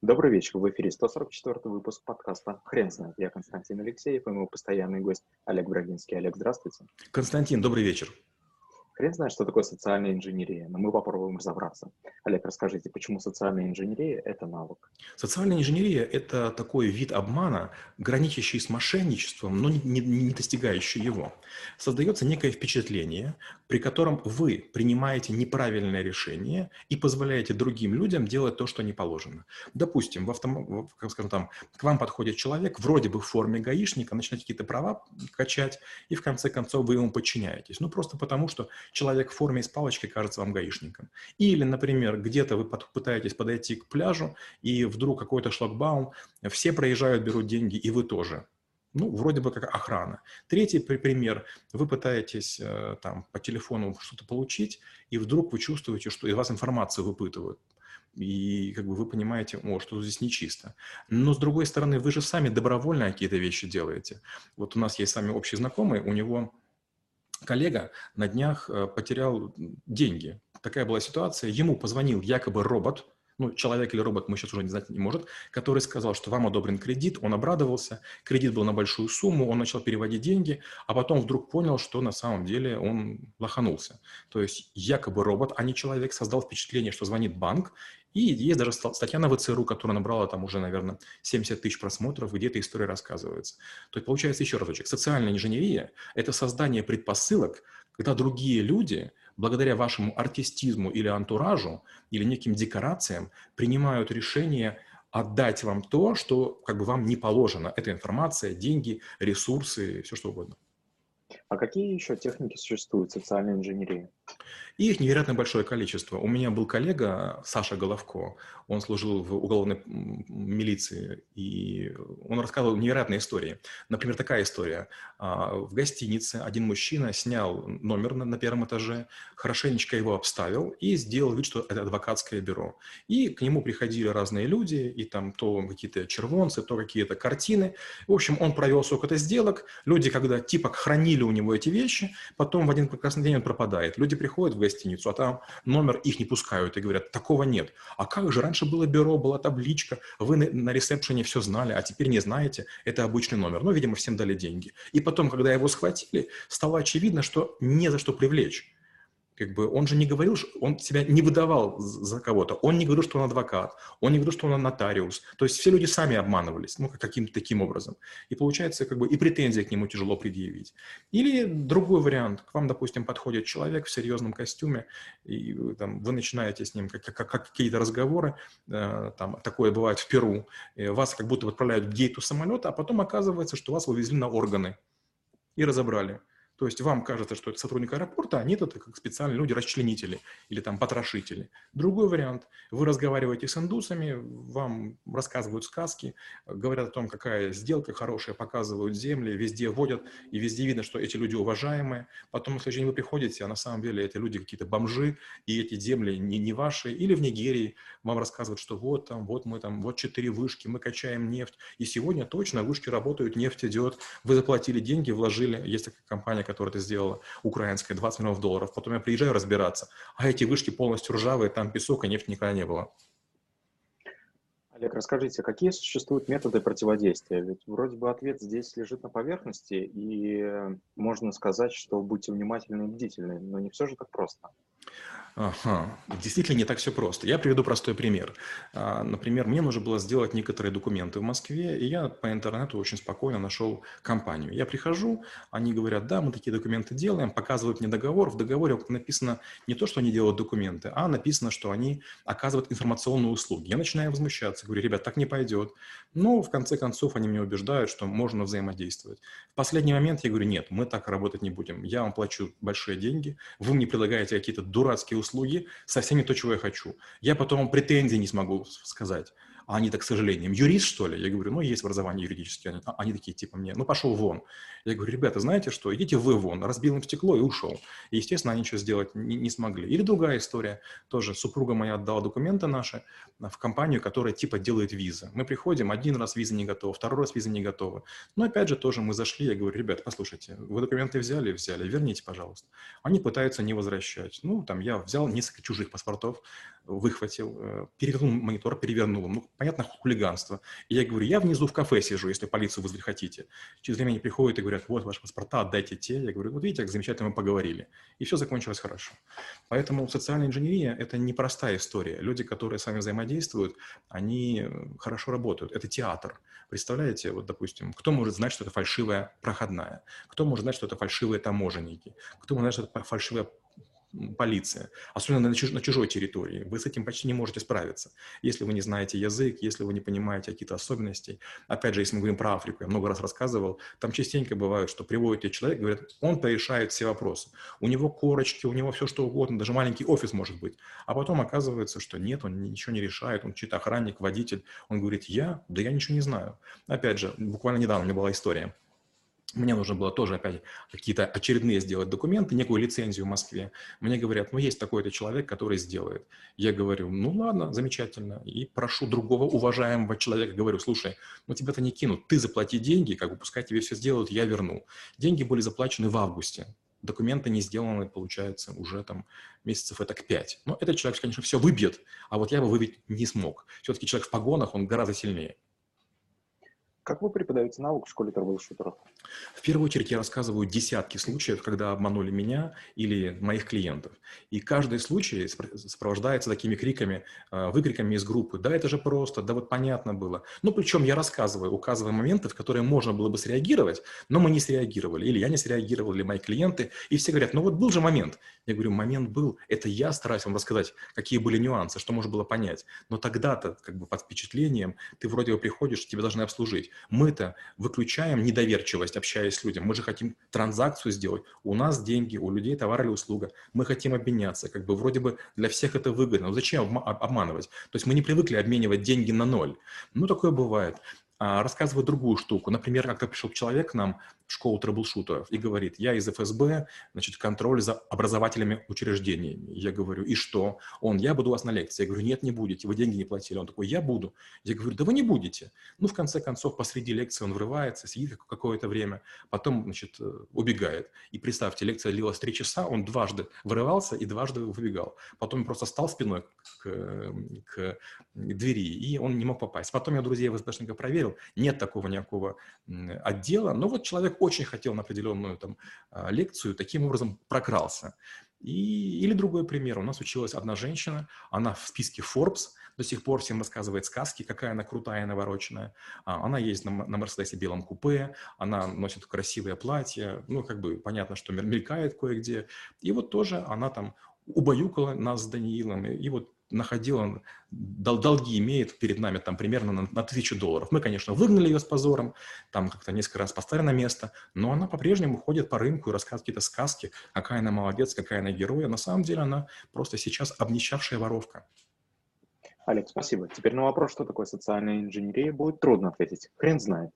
Добрый вечер, в эфире 144 выпуск подкаста «Хрен знает». Я Константин Алексеев и мой постоянный гость Олег Брагинский. Олег, здравствуйте. Константин, добрый вечер. Хрен знает, что такое социальная инженерия, но мы попробуем разобраться. Олег, расскажите, почему социальная инженерия – это навык? Социальная инженерия – это такой вид обмана, граничащий с мошенничеством, но не, не, не достигающий его. Создается некое впечатление, при котором вы принимаете неправильное решение и позволяете другим людям делать то, что не положено. Допустим, в автом... как скажем, там, к вам подходит человек, вроде бы в форме гаишника, начинаете какие-то права качать, и в конце концов вы ему подчиняетесь. Ну, просто потому, что человек в форме с палочкой кажется вам гаишником. Или, например, где-то вы пытаетесь подойти к пляжу, и вдруг какой-то шлагбаум, все проезжают, берут деньги, и вы тоже. Ну, вроде бы как охрана. Третий пример. Вы пытаетесь э, там по телефону что-то получить, и вдруг вы чувствуете, что из вас информацию выпытывают. И как бы вы понимаете, о, что здесь нечисто. Но с другой стороны, вы же сами добровольно какие-то вещи делаете. Вот у нас есть сами общий знакомый, у него коллега на днях э, потерял деньги. Такая была ситуация. Ему позвонил якобы робот, ну, человек или робот, мы сейчас уже не знать не может, который сказал, что вам одобрен кредит, он обрадовался, кредит был на большую сумму, он начал переводить деньги, а потом вдруг понял, что на самом деле он лоханулся. То есть якобы робот, а не человек, создал впечатление, что звонит банк, и есть даже статья на ВЦРУ, которая набрала там уже, наверное, 70 тысяч просмотров, где эта история рассказывается. То есть получается еще разочек. Социальная инженерия – это создание предпосылок, когда другие люди, благодаря вашему артистизму или антуражу, или неким декорациям, принимают решение отдать вам то, что как бы вам не положено. Это информация, деньги, ресурсы, все что угодно. А какие еще техники существуют социальной инженерии? И их невероятно большое количество. У меня был коллега Саша Головко, он служил в уголовной милиции, и он рассказывал невероятные истории. Например, такая история. А, в гостинице один мужчина снял номер на первом этаже, хорошенечко его обставил и сделал вид, что это адвокатское бюро. И к нему приходили разные люди, и там то какие-то червонцы, то какие-то картины. В общем, он провел сколько-то сделок. Люди, когда типа хранили у него эти вещи, потом в один прекрасный день он пропадает. Люди приходят в гостиницу, а там номер их не пускают и говорят, такого нет. А как же, раньше было бюро, была табличка, вы на, ресепшене все знали, а теперь не знаете, это обычный номер. Ну, видимо, всем дали деньги. И потом, когда его схватили, стало очевидно, что не за что привлечь. Как бы он же не говорил, он себя не выдавал за кого-то. Он не говорил, что он адвокат. Он не говорил, что он нотариус. То есть все люди сами обманывались, ну, каким-то таким образом. И получается, как бы и претензии к нему тяжело предъявить. Или другой вариант. К вам, допустим, подходит человек в серьезном костюме, и там, вы начинаете с ним как, как, как какие-то разговоры, э, там, такое бывает в Перу, вас как будто отправляют в гейту самолета, а потом оказывается, что вас вывезли на органы и разобрали. То есть вам кажется, что это сотрудник аэропорта, а нет, это как специальные люди, расчленители или там потрошители. Другой вариант. Вы разговариваете с индусами, вам рассказывают сказки, говорят о том, какая сделка хорошая, показывают земли, везде водят, и везде видно, что эти люди уважаемые. Потом, в следующий день вы приходите, а на самом деле это люди какие-то бомжи, и эти земли не, не ваши. Или в Нигерии вам рассказывают, что вот там, вот мы там, вот четыре вышки, мы качаем нефть. И сегодня точно вышки работают, нефть идет, вы заплатили деньги, вложили. Есть такая компания, которое ты сделала, украинская, 20 миллионов долларов. Потом я приезжаю разбираться, а эти вышки полностью ржавые, там песок, и нефти никогда не было. Олег, расскажите, какие существуют методы противодействия? Ведь вроде бы ответ здесь лежит на поверхности, и можно сказать, что будьте внимательны и бдительны, но не все же так просто. Ага, действительно не так все просто. Я приведу простой пример. А, например, мне нужно было сделать некоторые документы в Москве, и я по интернету очень спокойно нашел компанию. Я прихожу, они говорят, да, мы такие документы делаем, показывают мне договор. В договоре написано не то, что они делают документы, а написано, что они оказывают информационные услуги. Я начинаю возмущаться, говорю, ребят, так не пойдет. Но в конце концов они меня убеждают, что можно взаимодействовать. В последний момент я говорю, нет, мы так работать не будем. Я вам плачу большие деньги, вы мне предлагаете какие-то дурацкие услуги, совсем не то, чего я хочу. Я потом претензий не смогу сказать. А они так, к сожалению, юрист, что ли? Я говорю, ну, есть образование юридическое. Они, а, они такие, типа, мне, ну, пошел вон. Я говорю, ребята, знаете что, идите вы вон. Разбил им стекло и ушел. И, естественно, они ничего сделать не, не смогли. Или другая история. Тоже супруга моя отдала документы наши в компанию, которая, типа, делает визы. Мы приходим, один раз виза не готова, второй раз виза не готова. Но, опять же, тоже мы зашли, я говорю, ребята, послушайте, вы документы взяли, взяли, верните, пожалуйста. Они пытаются не возвращать. Ну, там, я взял несколько чужих паспортов, выхватил, э, перевернул монитор, перевернул. Ну, понятно, хулиганство. И я говорю, я внизу в кафе сижу, если полицию вызвать хотите. Через время они приходят и говорят, вот ваши паспорта, отдайте те. Я говорю, вот видите, как замечательно мы поговорили. И все закончилось хорошо. Поэтому социальная инженерия – это непростая история. Люди, которые с вами взаимодействуют, они э, хорошо работают. Это театр. Представляете, вот, допустим, кто может знать, что это фальшивая проходная? Кто может знать, что это фальшивые таможенники? Кто может знать, что это фальшивая полиция, особенно на, чуж на чужой территории. Вы с этим почти не можете справиться, если вы не знаете язык, если вы не понимаете какие-то особенности. Опять же, если мы говорим про Африку, я много раз рассказывал, там частенько бывает, что приводит тебе человек, говорят, он порешает все вопросы. У него корочки, у него все что угодно, даже маленький офис может быть. А потом оказывается, что нет, он ничего не решает, он чей-то охранник, водитель. Он говорит, я? Да я ничего не знаю. Опять же, буквально недавно у меня была история – мне нужно было тоже опять какие-то очередные сделать документы, некую лицензию в Москве. Мне говорят, ну есть такой-то человек, который сделает. Я говорю, ну ладно, замечательно. И прошу другого уважаемого человека, говорю, слушай, ну тебя-то не кинут, ты заплати деньги, как бы пускай тебе все сделают, я верну. Деньги были заплачены в августе. Документы не сделаны, получается, уже там месяцев это к пять. Но этот человек, конечно, все выбьет, а вот я бы выбить не смог. Все-таки человек в погонах, он гораздо сильнее. Как вы преподаете навык в школе трэблшутеров? В первую очередь я рассказываю десятки случаев, когда обманули меня или моих клиентов. И каждый случай сопровождается такими криками, э, выкриками из группы. Да, это же просто, да вот понятно было. Ну, причем я рассказываю, указывая моменты, в которые можно было бы среагировать, но мы не среагировали. Или я не среагировал, или мои клиенты. И все говорят, ну вот был же момент. Я говорю, момент был. Это я стараюсь вам рассказать, какие были нюансы, что можно было понять. Но тогда-то, как бы под впечатлением, ты вроде бы приходишь, тебя должны обслужить. Мы-то выключаем недоверчивость, общаясь с людьми. Мы же хотим транзакцию сделать. У нас деньги, у людей товар или услуга. Мы хотим обменяться. Как бы вроде бы для всех это выгодно. Но зачем обманывать? То есть мы не привыкли обменивать деньги на ноль. Ну, такое бывает. А, рассказываю другую штуку. Например, как-то пришел человек к нам в школу трэблшутеров и говорит, я из ФСБ, значит, контроль за образовательными учреждениями. Я говорю, и что? Он, я буду у вас на лекции. Я говорю, нет, не будете, вы деньги не платили. Он такой, я буду. Я говорю, да вы не будете. Ну, в конце концов, посреди лекции он врывается, сидит какое-то время, потом, значит, э, убегает. И представьте, лекция длилась три часа, он дважды вырывался и дважды выбегал. Потом просто стал спиной к, к двери, и он не мог попасть. Потом я друзей ФСБшника проверил, проверил, нет такого никакого отдела, но вот человек очень хотел на определенную там а, лекцию, таким образом прокрался. И, или другой пример. У нас училась одна женщина, она в списке Forbes, до сих пор всем рассказывает сказки, какая она крутая, навороченная. А, она ездит на, на Мерседесе белом купе, она носит красивое платье, ну, как бы понятно, что мелькает кое-где. И вот тоже она там убаюкала нас с Даниилом, и вот находила, дол долги имеет перед нами там примерно на, на тысячу долларов. Мы, конечно, выгнали ее с позором, там как-то несколько раз поставили на место, но она по-прежнему ходит по рынку и рассказывает какие-то сказки, какая она молодец, какая она герой. А на самом деле она просто сейчас обнищавшая воровка. Олег, спасибо. Теперь на вопрос, что такое социальная инженерия, будет трудно ответить. Хрен знает.